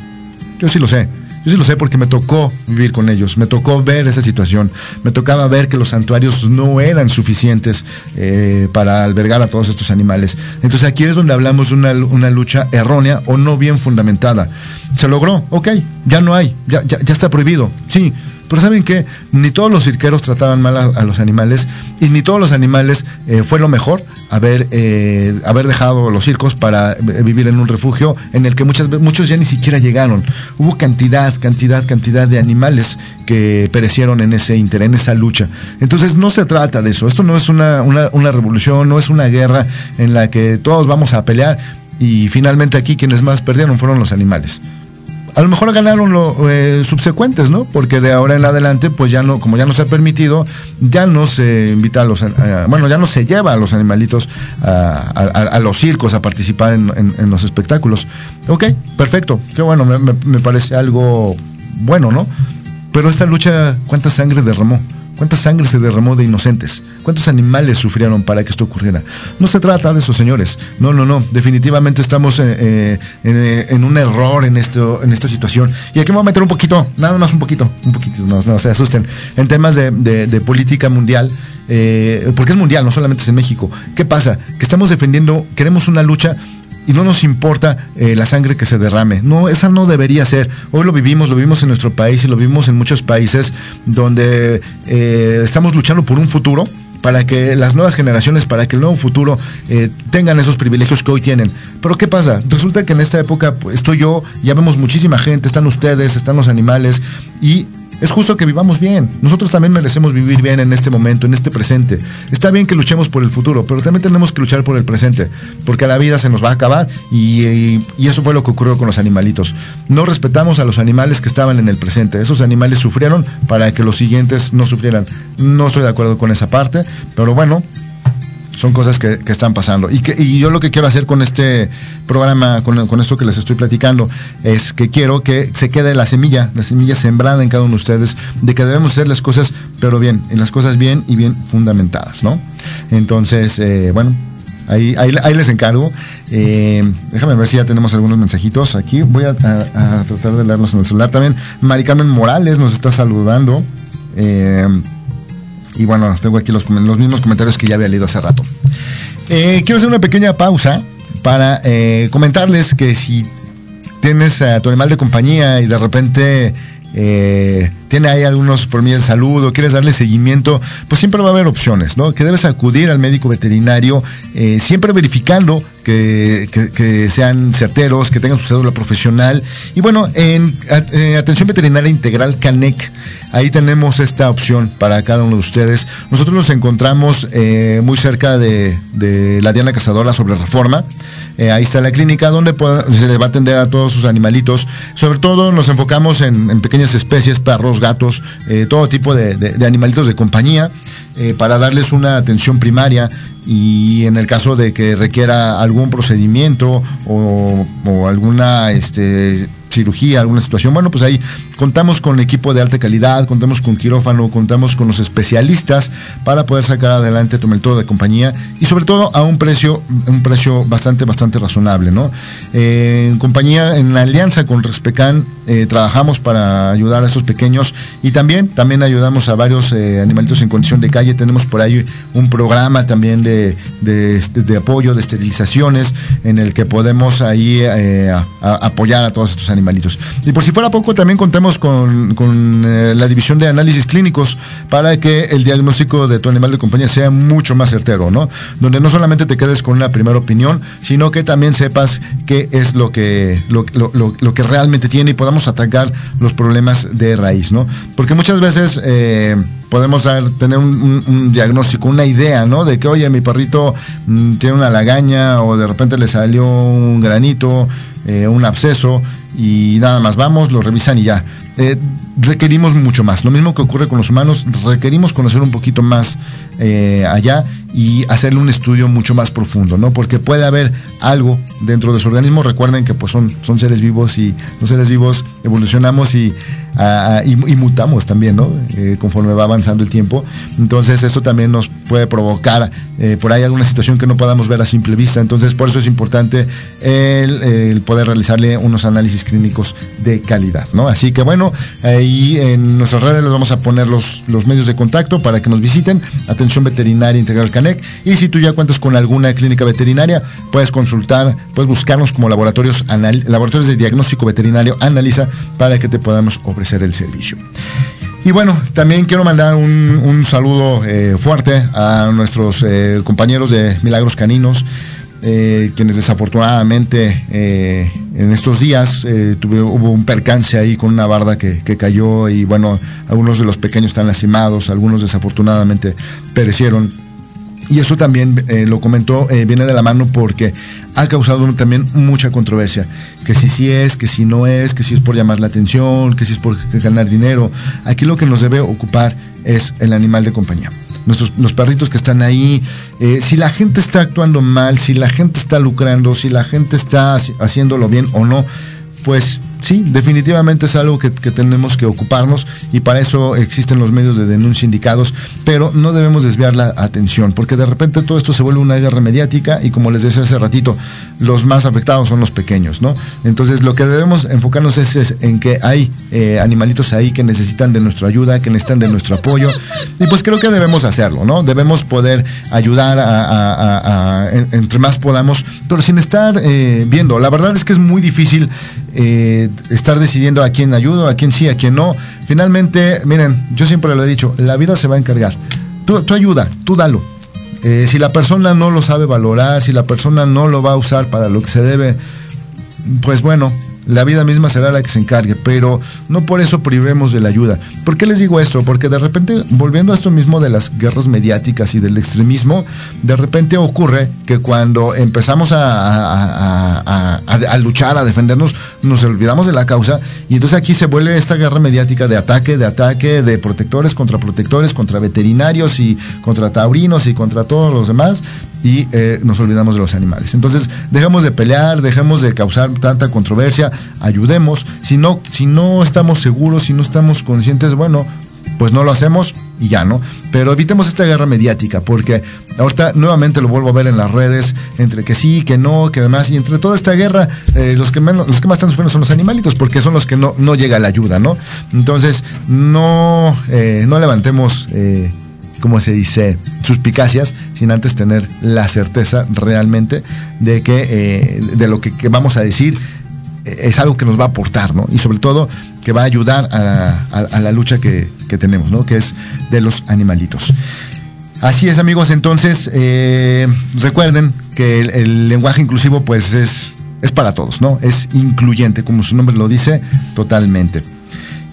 [SPEAKER 4] Yo sí lo sé. Yo sí lo sé porque me tocó vivir con ellos, me tocó ver esa situación, me tocaba ver que los santuarios no eran suficientes eh, para albergar a todos estos animales. Entonces aquí es donde hablamos de una, una, lucha errónea o no bien fundamentada. Se logró, ok, ya no hay, ya, ya, ya está prohibido, sí, pero ¿saben qué? Ni todos los cirqueros trataban mal a, los animales y ni todos los animales eh, fue lo mejor haber, eh, haber dejado los circos para eh, vivir en un refugio en el que muchas, muchos ya ni siquiera llegaron. Hubo cantidad, cantidad, cantidad de animales que perecieron en ese inter, en esa lucha. Entonces no se trata de eso. Esto no es una, una revolución, no es una guerra en la que todos vamos a pelear y finalmente aquí quienes más perdieron fueron los animales a lo mejor ganaron los eh, subsecuentes, ¿no? Porque de ahora en adelante, pues ya no, como ya no se ha permitido, ya no se invita a los, bueno, ya no se lleva a los animalitos a, los circos a participar en, los espectáculos. Ok, perfecto, qué bueno, me, me parece algo bueno, ¿no? Pero esta lucha, ¿cuánta sangre derramó? ¿Cuánta sangre se derramó de inocentes? ¿Cuántos animales sufrieron para que esto ocurriera? No se trata de eso, señores. No, no, no. Definitivamente estamos eh, eh, eh, en, un error en, esto, en esta situación. Y aquí me voy a meter un poquito, nada más un poquito, un poquito, no, se asusten, en temas de política mundial. porque es mundial, no solamente es en México. ¿Qué pasa? Que estamos defendiendo, queremos una lucha y no nos importa eh, la sangre que se derrame. No, esa no debería ser. Hoy lo vivimos, lo vivimos en nuestro país y lo vivimos en muchos países donde eh, estamos luchando por un futuro para que las nuevas generaciones, para que el nuevo futuro eh, tengan esos privilegios que hoy tienen. Pero ¿qué pasa? Resulta que en esta época pues, estoy yo, ya vemos muchísima gente, están ustedes, están los animales y es justo que vivamos bien. Nosotros también merecemos vivir bien en este momento, en este presente. Está bien que luchemos por el futuro, pero también tenemos que luchar por el presente, porque la vida se nos va a acabar y, eso fue lo que ocurrió con los animalitos. No respetamos a los animales que estaban en el presente. Esos animales sufrieron para que los siguientes no sufrieran. No estoy de acuerdo con esa parte, pero bueno, son cosas que, están pasando. Y, que, yo lo que quiero hacer con este programa, con, esto que les estoy platicando, es que quiero que se quede la semilla, la semilla sembrada en cada uno de ustedes, de que debemos hacer las cosas, pero bien, en las cosas bien y bien fundamentadas, ¿no? Entonces, eh, bueno, ahí, ahí, les encargo. Eh, déjame ver si ya tenemos algunos mensajitos aquí. Voy a, tratar de leerlos en el celular también. Mari Carmen Morales nos está saludando. Eh, y bueno, tengo aquí los, mismos comentarios que ya había leído hace rato. Eh, quiero hacer una pequeña pausa para eh, comentarles que si tienes a tu animal de compañía y de repente eh, tiene ahí algunos problemas de salud o quieres darle seguimiento, pues siempre va a haber opciones, ¿no? Que debes acudir al médico veterinario, siempre verificando que, sean certeros, que tengan su cédula profesional. Y bueno, en Atención Veterinaria Integral CANEC Ahí tenemos esta opción para cada uno de ustedes. Nosotros nos encontramos eh, muy cerca de, la Diana Cazadora sobre Reforma. Eh, ahí está la clínica donde se le va a atender a todos sus animalitos. Sobre todo nos enfocamos en, pequeñas especies, perros, gatos, eh, todo tipo de, animalitos de compañía para darles una atención primaria y en el caso de que requiera algún procedimiento o, o alguna este, cirugía, alguna situación, bueno, pues ahí contamos con equipo de alta calidad, contamos con quirófano, contamos con los especialistas para poder sacar adelante tu método de compañía y sobre todo a un precio, un precio bastante, bastante razonable, ¿no? Eh, en compañía, en la alianza con Respecan, eh, trabajamos para ayudar a estos pequeños y también, también ayudamos a varios eh, animalitos en condición de calle. Tenemos por ahí un programa también de, de, apoyo, de esterilizaciones, en el que podemos ahí apoyar a todos estos animalitos. Y por si fuera poco, también contamos con, con, eh, la división de análisis clínicos para que el diagnóstico de tu animal de compañía sea mucho más certero, ¿no? Donde no solamente te quedes con una primera opinión, sino que también sepas qué es lo que, lo, lo, lo que realmente tiene y podamos atacar los problemas de raíz, ¿no? Porque muchas veces... Eh, podemos tener un, diagnóstico, una idea, ¿no? De que, oye, mi perrito mmm, tiene una lagaña o de repente le salió un granito, eh, un absceso y nada más vamos, lo revisan y ya. Eh, requerimos mucho más. Lo mismo que ocurre con los humanos, requerimos conocer un poquito más eh, allá y hacerle un estudio mucho más profundo, ¿no? Porque puede haber algo dentro de su organismo. Recuerden que pues son, son seres vivos y los seres vivos evolucionamos y, y, mutamos también, ¿no? Eh, conforme va avanzando el tiempo. Entonces eso también nos puede provocar eh, por ahí alguna situación que no podamos ver a simple vista. Entonces por eso es importante el, poder realizarle unos análisis clínicos de calidad, ¿no? Así que bueno, ahí en nuestras redes les vamos a poner los, los medios de contacto para que nos visiten. Atención Veterinaria Integral Canec. Y si tú ya cuentas con alguna clínica veterinaria, puedes consultar, puedes buscarnos como laboratorios, laboratorios de diagnóstico veterinario Analiza para que te podamos ofrecer el servicio. Y bueno, también quiero mandar un, un saludo eh, fuerte a nuestros eh, compañeros de Milagros Caninos. Eh, quienes desafortunadamente en estos días eh, tuve, hubo un percance ahí con una barda que, que, cayó y bueno, algunos de los pequeños están lastimados, algunos desafortunadamente perecieron. Y eso también eh, lo comentó, viene de la mano porque ha causado también mucha controversia. Que si sí es, que si no es, que si es por llamar la atención, que si es por ganar dinero. Aquí lo que nos debe ocupar es el animal de compañía nuestros los perritos que están ahí, eh, si la gente está actuando mal, si la gente está lucrando, si la gente está haciéndolo bien o no, pues sí, definitivamente es algo que, tenemos que ocuparnos y para eso existen los medios de denuncia indicados, pero no debemos desviar la atención, porque de repente todo esto se vuelve una guerra mediática y como les decía hace ratito, los más afectados son los pequeños, ¿no? Entonces lo que debemos enfocarnos es, en que hay eh, animalitos ahí que necesitan de nuestra ayuda, que necesitan de nuestro apoyo y pues creo que debemos hacerlo, ¿no? Debemos poder ayudar a entre más podamos, pero sin estar eh, viendo. La verdad es que es muy difícil eh, estar decidiendo a quién ayudo, a quién sí, a quién no. Finalmente, miren, yo siempre lo he dicho, la vida se va a encargar. Tú, tú ayuda, tú dalo. Eh, si la persona no lo sabe valorar, si la persona no lo va a usar para lo que se debe, pues bueno, la vida misma será la que se encargue, pero no por eso privemos de la ayuda. ¿Por qué les digo esto? Porque de repente, volviendo a esto mismo de las guerras mediáticas y del extremismo, de repente ocurre que cuando empezamos a, a, luchar, a defendernos, nos olvidamos de la causa y entonces aquí se vuelve esta guerra mediática de ataque, de ataque, de protectores contra protectores, contra veterinarios y contra taurinos y contra todos los demás y eh, nos olvidamos de los animales. Entonces, dejamos de pelear, dejemos de causar tanta controversia, ayudemos. Si no, si no estamos seguros, si no estamos conscientes, bueno, pues no lo hacemos y ya, ¿no? Pero evitemos esta guerra mediática, porque ahorita nuevamente lo vuelvo a ver en las redes, entre que sí, que no, que demás, y entre toda esta guerra, eh, los, que menos, los que más están sufriendo son los animalitos, porque son los que no, no llega la ayuda, ¿no? Entonces, no, eh, no levantemos... Eh, como se dice, suspicacias, sin antes tener la certeza realmente de que eh, de lo que, vamos a decir eh, es algo que nos va a aportar, ¿no? Y sobre todo que va a ayudar a, la lucha que, que, tenemos, ¿no? Que es de los animalitos. Así es, amigos. Entonces, eh, recuerden que el, el, lenguaje inclusivo, pues, es, es para todos, ¿no? Es incluyente, como su nombre lo dice, totalmente.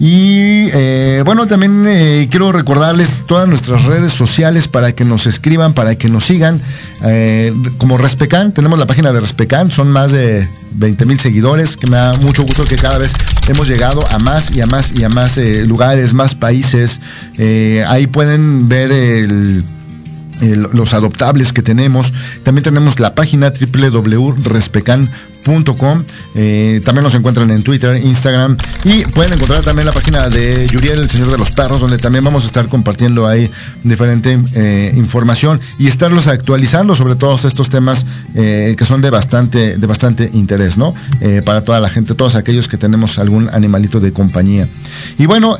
[SPEAKER 4] Y eh, bueno, también eh, quiero recordarles todas nuestras redes sociales para que nos escriban, para que nos sigan. Eh, como Respecan, tenemos la página de Respecan, son más de 20 mil seguidores, que me da mucho gusto que cada vez hemos llegado a más y a más y a más lugares, más países. ahí pueden ver los adoptables que tenemos. También tenemos la página www.respecan.com. Eh, también nos encuentran en Twitter, Instagram y pueden encontrar también la página de Yuriel, el Señor de los Perros, donde también vamos a estar compartiendo ahí diferente eh, información y estarlos actualizando sobre todos estos temas eh, que son de bastante, de bastante interés, ¿no? Para toda la gente, todos aquellos que tenemos algún animalito de compañía. Y bueno,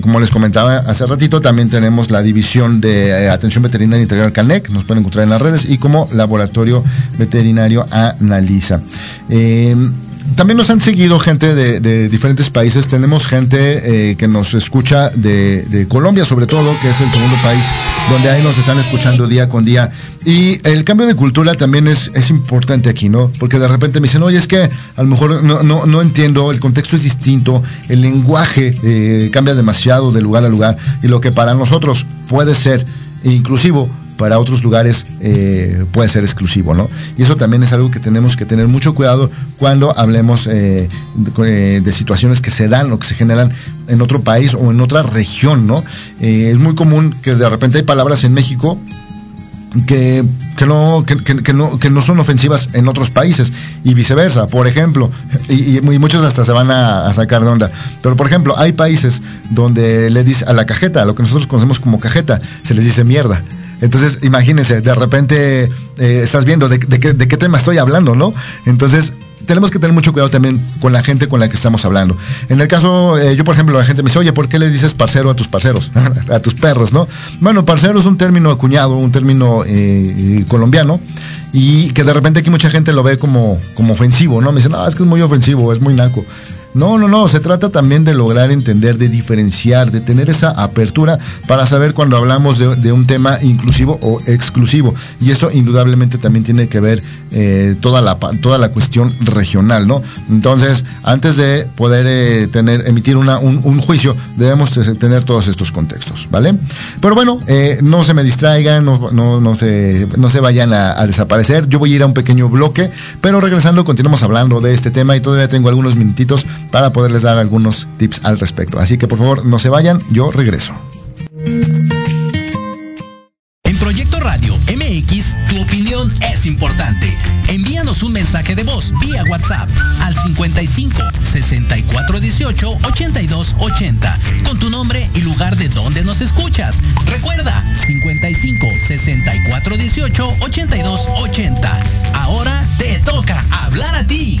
[SPEAKER 4] como les comentaba hace ratito, también tenemos la división de atención veterinaria integral CANEC, nos pueden encontrar en las redes y como laboratorio veterinario Analiza. Eh, también nos han seguido gente de, diferentes países. Tenemos gente eh, que nos escucha de, Colombia, sobre todo, que es el segundo país donde ahí nos están escuchando día con día. Y el cambio de cultura también es, es importante aquí, ¿no? Porque de repente me dicen, oye, es que a lo mejor no, no, no entiendo, el contexto es distinto, el lenguaje eh, cambia demasiado de lugar a lugar. Y lo que para nosotros puede ser inclusivo, para otros lugares eh, puede ser exclusivo, ¿no? Y eso también es algo que tenemos que tener mucho cuidado cuando hablemos eh, eh, de, situaciones que se dan o que se generan en otro país o en otra región, ¿no? es muy común que de repente hay palabras en México que, no, que, no, que no son ofensivas en otros países y viceversa, por ejemplo, y, muchos hasta se van a, sacar de onda, pero por ejemplo, hay países donde le dice a la cajeta, a lo que nosotros conocemos como cajeta, se les dice mierda. Entonces, imagínense, de repente eh, estás viendo de, qué, tema estoy hablando, ¿no? Entonces, tenemos que tener mucho cuidado también con la gente con la que estamos hablando. En el caso, eh, yo por ejemplo, la gente me dice, oye, ¿por qué le dices parcero a tus parceros? a tus perros, ¿no? Bueno, parcero es un término acuñado, un término eh, colombiano, y que de repente aquí mucha gente lo ve como, como ofensivo, ¿no? Me dicen, no, es que es muy ofensivo, es muy naco. No, no, no, se trata también de lograr entender, de diferenciar, de tener esa apertura para saber cuando hablamos de, un tema inclusivo o exclusivo. Y eso indudablemente también tiene que ver eh, toda, la, toda la cuestión regional, ¿no? Entonces, antes de poder eh, tener, emitir una, un, juicio, debemos tener todos estos contextos, ¿vale? Pero bueno, eh, no se me distraigan, no, no, se, no se vayan a, desaparecer. Yo voy a ir a un pequeño bloque, pero regresando continuamos hablando de este tema y todavía tengo algunos minutitos para poderles dar algunos tips al respecto. Así que por favor no se vayan, yo regreso.
[SPEAKER 1] En Proyecto Radio MX, tu opinión es importante. Envíanos un mensaje de voz vía WhatsApp al 55 64 18 82 80 con tu nombre y lugar de donde nos escuchas. Recuerda 55 64 18 82 80. Ahora te toca hablar a ti.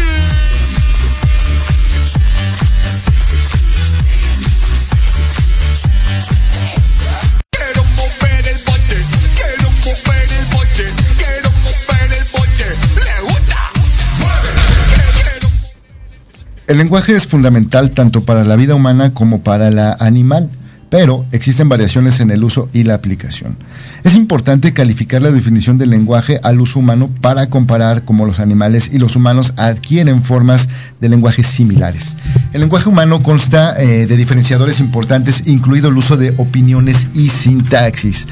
[SPEAKER 4] El lenguaje es fundamental tanto para la vida humana como para la animal, pero existen variaciones en el uso y la aplicación. Es importante calificar la definición del lenguaje al uso humano para comparar cómo los animales y los humanos adquieren formas de lenguaje similares. El lenguaje humano consta eh, de diferenciadores importantes, incluido el uso de opiniones y sintaxis.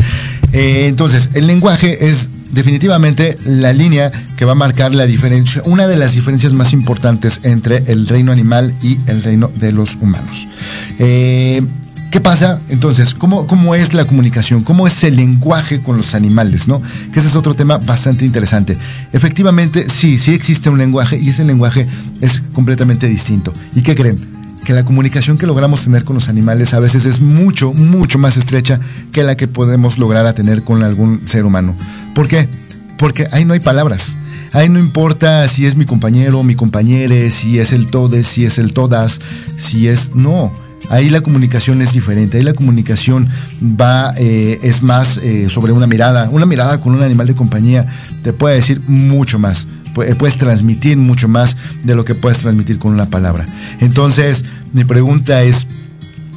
[SPEAKER 4] Eh, entonces, el lenguaje es definitivamente la línea que va a marcar la diferencia, una de las diferencias más importantes entre el reino animal y el reino de los humanos. Eh, ¿Qué pasa? Entonces, ¿cómo, ¿cómo es la comunicación? ¿Cómo es el lenguaje con los animales? ¿no? Que ese es otro tema bastante interesante. Efectivamente, sí, sí existe un lenguaje y ese lenguaje es completamente distinto. ¿Y qué creen? Que la comunicación que logramos tener con los animales a veces es mucho, mucho más estrecha que la que podemos lograr a tener con algún ser humano. ¿Por qué? Porque ahí no hay palabras. Ahí no importa si es mi compañero, mi compañere, si es el todes, si es el todas, si es... No Ahí la comunicación es diferente, ahí la comunicación va, eh, es más eh, sobre una mirada. Una mirada con un animal de compañía te puede decir mucho más, puedes transmitir mucho más de lo que puedes transmitir con una palabra. Entonces, mi pregunta es,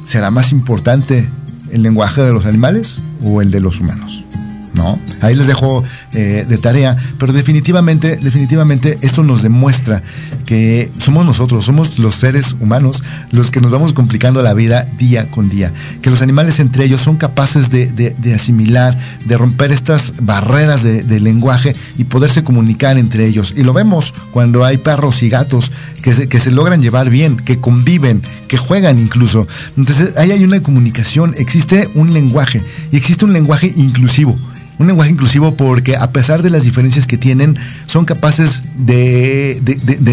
[SPEAKER 4] ¿será más importante el lenguaje de los animales o el de los humanos? ¿No? Ahí les dejo eh, de tarea, pero definitivamente, definitivamente esto nos demuestra que somos nosotros, somos los seres humanos los que nos vamos complicando la vida día con día, que los animales entre ellos son capaces de, asimilar, de romper estas barreras de, lenguaje y poderse comunicar entre ellos. Y lo vemos cuando hay perros y gatos que se, que se logran llevar bien, que conviven, que juegan incluso. Entonces ahí hay una comunicación, existe un lenguaje y existe un lenguaje inclusivo un lenguaje inclusivo porque a pesar de las diferencias que tienen, son capaces de,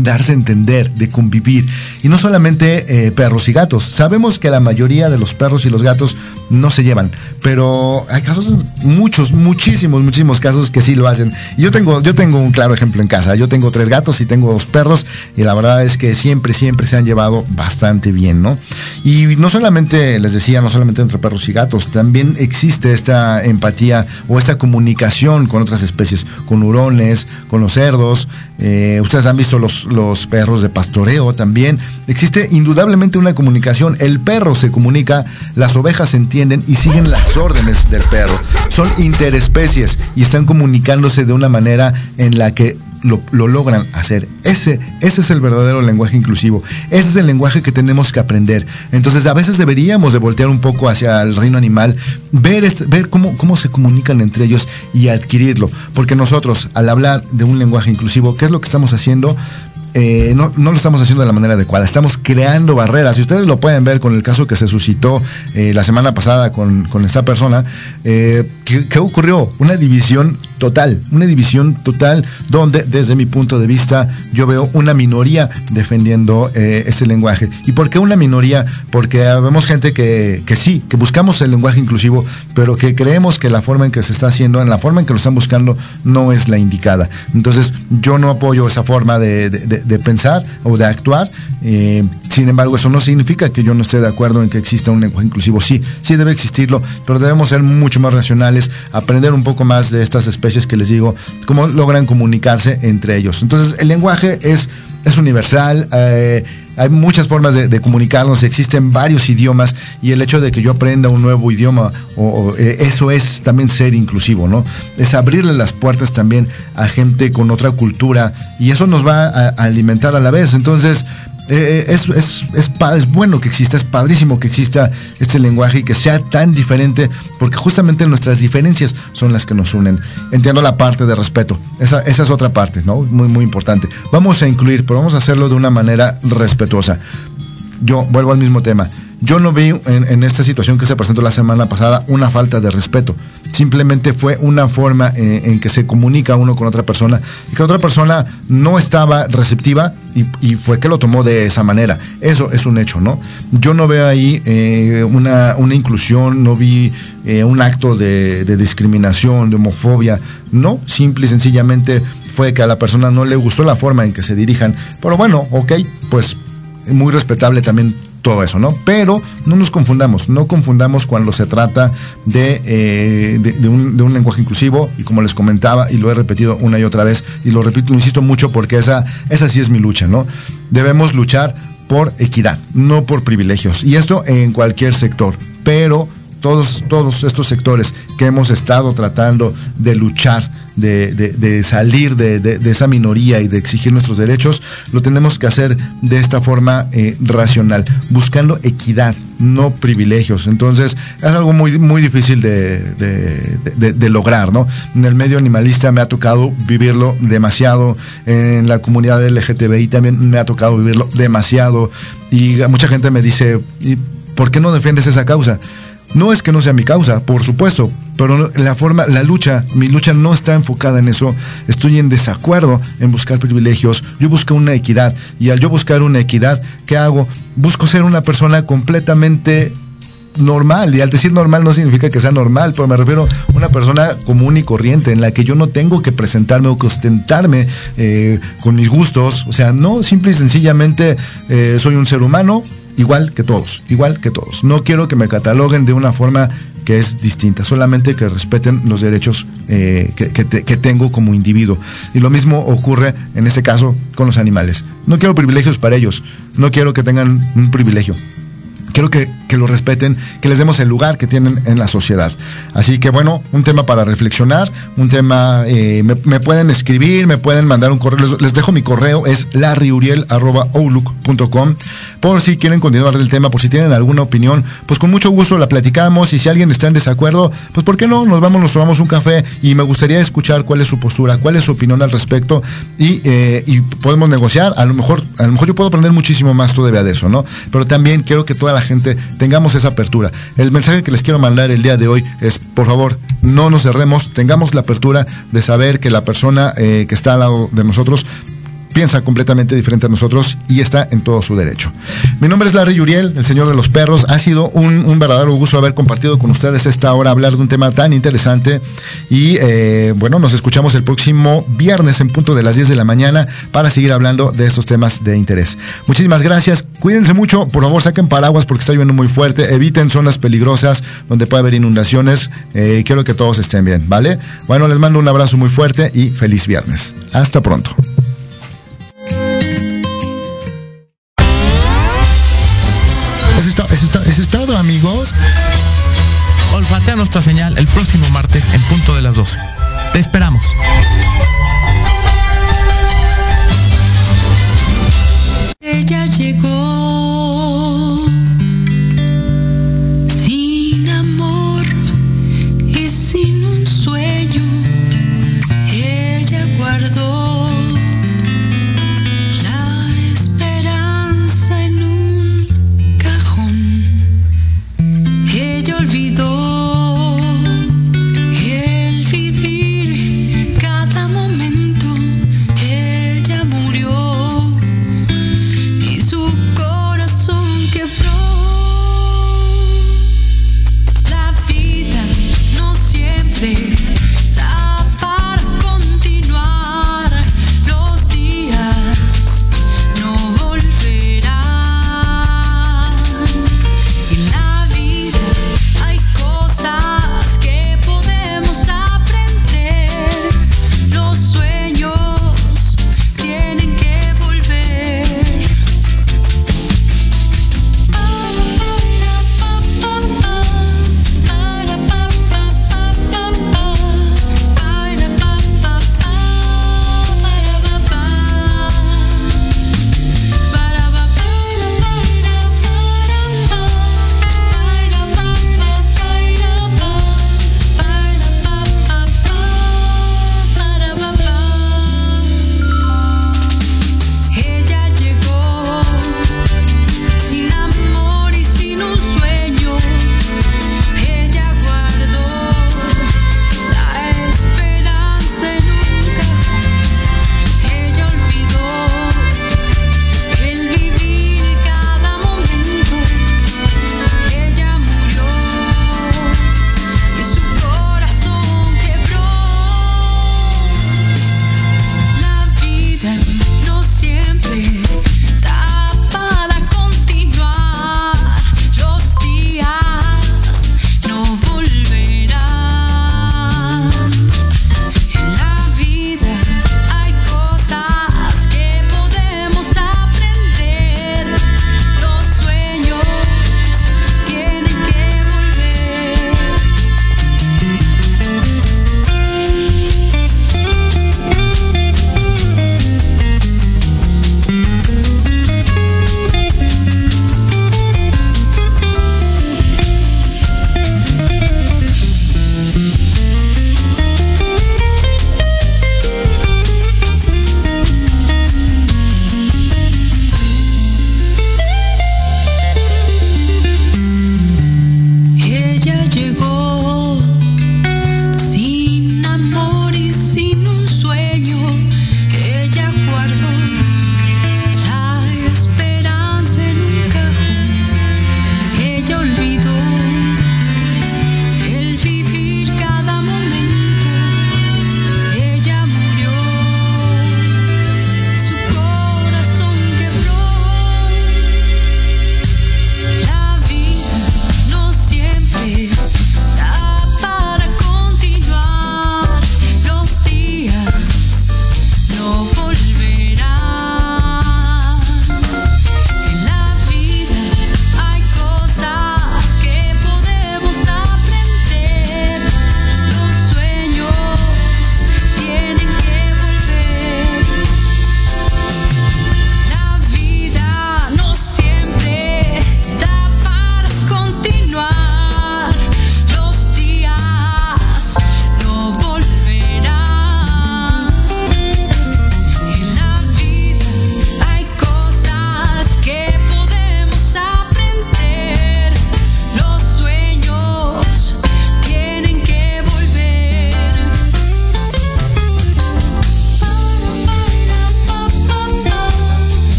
[SPEAKER 4] darse a entender, de convivir. Y no solamente eh, perros y gatos. Sabemos que la mayoría de los perros y los gatos no se llevan, pero hay casos, muchos, muchísimos, muchísimos casos que sí lo hacen. Y yo tengo, yo tengo un claro ejemplo en casa. Yo tengo tres gatos y tengo dos perros y la verdad es que siempre, siempre se han llevado bastante bien, ¿no? Y no solamente, les decía, no solamente entre perros y gatos, también existe esta empatía o esta esta comunicación con otras especies, con hurones, con los cerdos. Eh, ustedes han visto los, los perros de pastoreo también. Existe indudablemente una comunicación. El perro se comunica, las ovejas se entienden y siguen las órdenes del perro. Son interespecies y están comunicándose de una manera en la que lo, logran hacer. Ese, ese es el verdadero lenguaje inclusivo. Ese es el lenguaje que tenemos que aprender. Entonces a veces deberíamos de voltear un poco hacia el reino animal, ver, ver cómo, cómo se comunican entre ellos y adquirirlo. Porque nosotros, al hablar de un lenguaje inclusivo, ¿qué es lo que estamos haciendo? Eh, no, lo estamos haciendo de la manera adecuada, estamos creando barreras. Y ustedes lo pueden ver con el caso que se suscitó eh, la semana pasada con, esta persona, eh, ¿qué, ocurrió? Una división total, una división total donde desde mi punto de vista yo veo una minoría defendiendo este lenguaje. ¿Y por qué una minoría? Porque vemos gente que, que sí, que buscamos el lenguaje inclusivo, pero que creemos que la forma en que se está haciendo, en la forma en que lo están buscando, no es la indicada. Entonces yo no apoyo esa forma de de pensar o de actuar. Eh, sin embargo, eso no significa que yo no esté de acuerdo en que exista un lenguaje inclusivo. Sí, sí debe existirlo, pero debemos ser mucho más racionales, aprender un poco más de estas especies que les digo, cómo logran comunicarse entre ellos. Entonces, el lenguaje es, es universal. Eh, hay muchas formas de, comunicarnos, existen varios idiomas y el hecho de que yo aprenda un nuevo idioma, o, eh, eso es también ser inclusivo, ¿no? Es abrirle las puertas también a gente con otra cultura y eso nos va a alimentar a la vez. Entonces, eh, eh, es, es, es, bueno que exista, es padrísimo que exista este lenguaje y que sea tan diferente, porque justamente nuestras diferencias son las que nos unen. Entiendo la parte de respeto, esa, esa es otra parte, ¿no? Muy, muy importante. Vamos a incluir, pero vamos a hacerlo de una manera respetuosa. Yo vuelvo al mismo tema. Yo no vi en, esta situación que se presentó la semana pasada una falta de respeto. Simplemente fue una forma eh, en, que se comunica uno con otra persona y que otra persona no estaba receptiva y, fue que lo tomó de esa manera. Eso es un hecho, ¿no? Yo no veo ahí eh, una, inclusión, no vi eh, un acto de, de discriminación, de homofobia. No, simple y sencillamente fue que a la persona no le gustó la forma en que se dirijan. Pero bueno, ok, pues muy respetable también todo eso, ¿no? Pero no nos confundamos, no confundamos cuando se trata de, eh, de, un, lenguaje inclusivo y como les comentaba y lo he repetido una y otra vez y lo repito, insisto mucho porque esa, esa sí es mi lucha, ¿no? Debemos luchar por equidad, no por privilegios y esto en cualquier sector, pero todos, todos estos sectores que hemos estado tratando de luchar de, salir de, esa minoría y de exigir nuestros derechos, lo tenemos que hacer de esta forma eh, racional, buscando equidad, no privilegios. Entonces, es algo muy, muy difícil de, lograr, ¿no? En el medio animalista me ha tocado vivirlo demasiado, en la comunidad LGTBI también me ha tocado vivirlo demasiado, y mucha gente me dice, ¿por qué no defiendes esa causa? No es que no sea mi causa, por supuesto, pero la forma, la lucha, mi lucha no está enfocada en eso. Estoy en desacuerdo en buscar privilegios. Yo busco una equidad y al yo buscar una equidad, ¿qué hago? Busco ser una persona completamente normal. Y al decir normal no significa que sea normal, pero me refiero a una persona común y corriente, en la que yo no tengo que presentarme o que ostentarme eh, con mis gustos. O sea, no, simple y sencillamente eh, soy un ser humano igual que todos, igual que todos. No quiero que me cataloguen de una forma que es distinta, solamente que respeten los derechos eh, que, que, tengo como individuo. Y lo mismo ocurre en este caso con los animales. No quiero privilegios para ellos, no quiero que tengan un privilegio quiero que, que lo respeten, que les demos el lugar que tienen en la sociedad. Así que bueno, un tema para reflexionar, un tema, eh, me, pueden escribir, me pueden mandar un correo, les, dejo mi correo, es larryuriel.outlook.com, por si quieren continuar el tema, por si tienen alguna opinión, pues con mucho gusto la platicamos y si alguien está en desacuerdo, pues ¿por qué no? Nos vamos, nos tomamos un café y me gustaría escuchar cuál es su postura, cuál es su opinión al respecto y, eh, podemos negociar, a lo mejor, a lo mejor yo puedo aprender muchísimo más todavía de eso, ¿no? Pero también quiero que toda la gente tengamos esa apertura. El mensaje que les quiero mandar el día de hoy es, por favor, no nos cerremos, tengamos la apertura de saber que la persona eh, que está al lado de nosotros piensa completamente diferente a nosotros y está en todo su derecho. Mi nombre es Larry Yuriel, el señor de los perros. Ha sido un, verdadero gusto haber compartido con ustedes esta hora, hablar de un tema tan interesante. Y eh, bueno, nos escuchamos el próximo viernes en punto de las 10 de la mañana para seguir hablando de estos temas de interés. Muchísimas gracias. Cuídense mucho. Por favor, saquen paraguas porque está lloviendo muy fuerte. Eviten zonas peligrosas donde puede haber inundaciones. Eh, quiero que todos estén bien, ¿vale? Bueno, les mando un abrazo muy fuerte y feliz viernes. Hasta pronto.
[SPEAKER 7] Nuestra señal el próximo martes en punto de las 12. Te esperamos.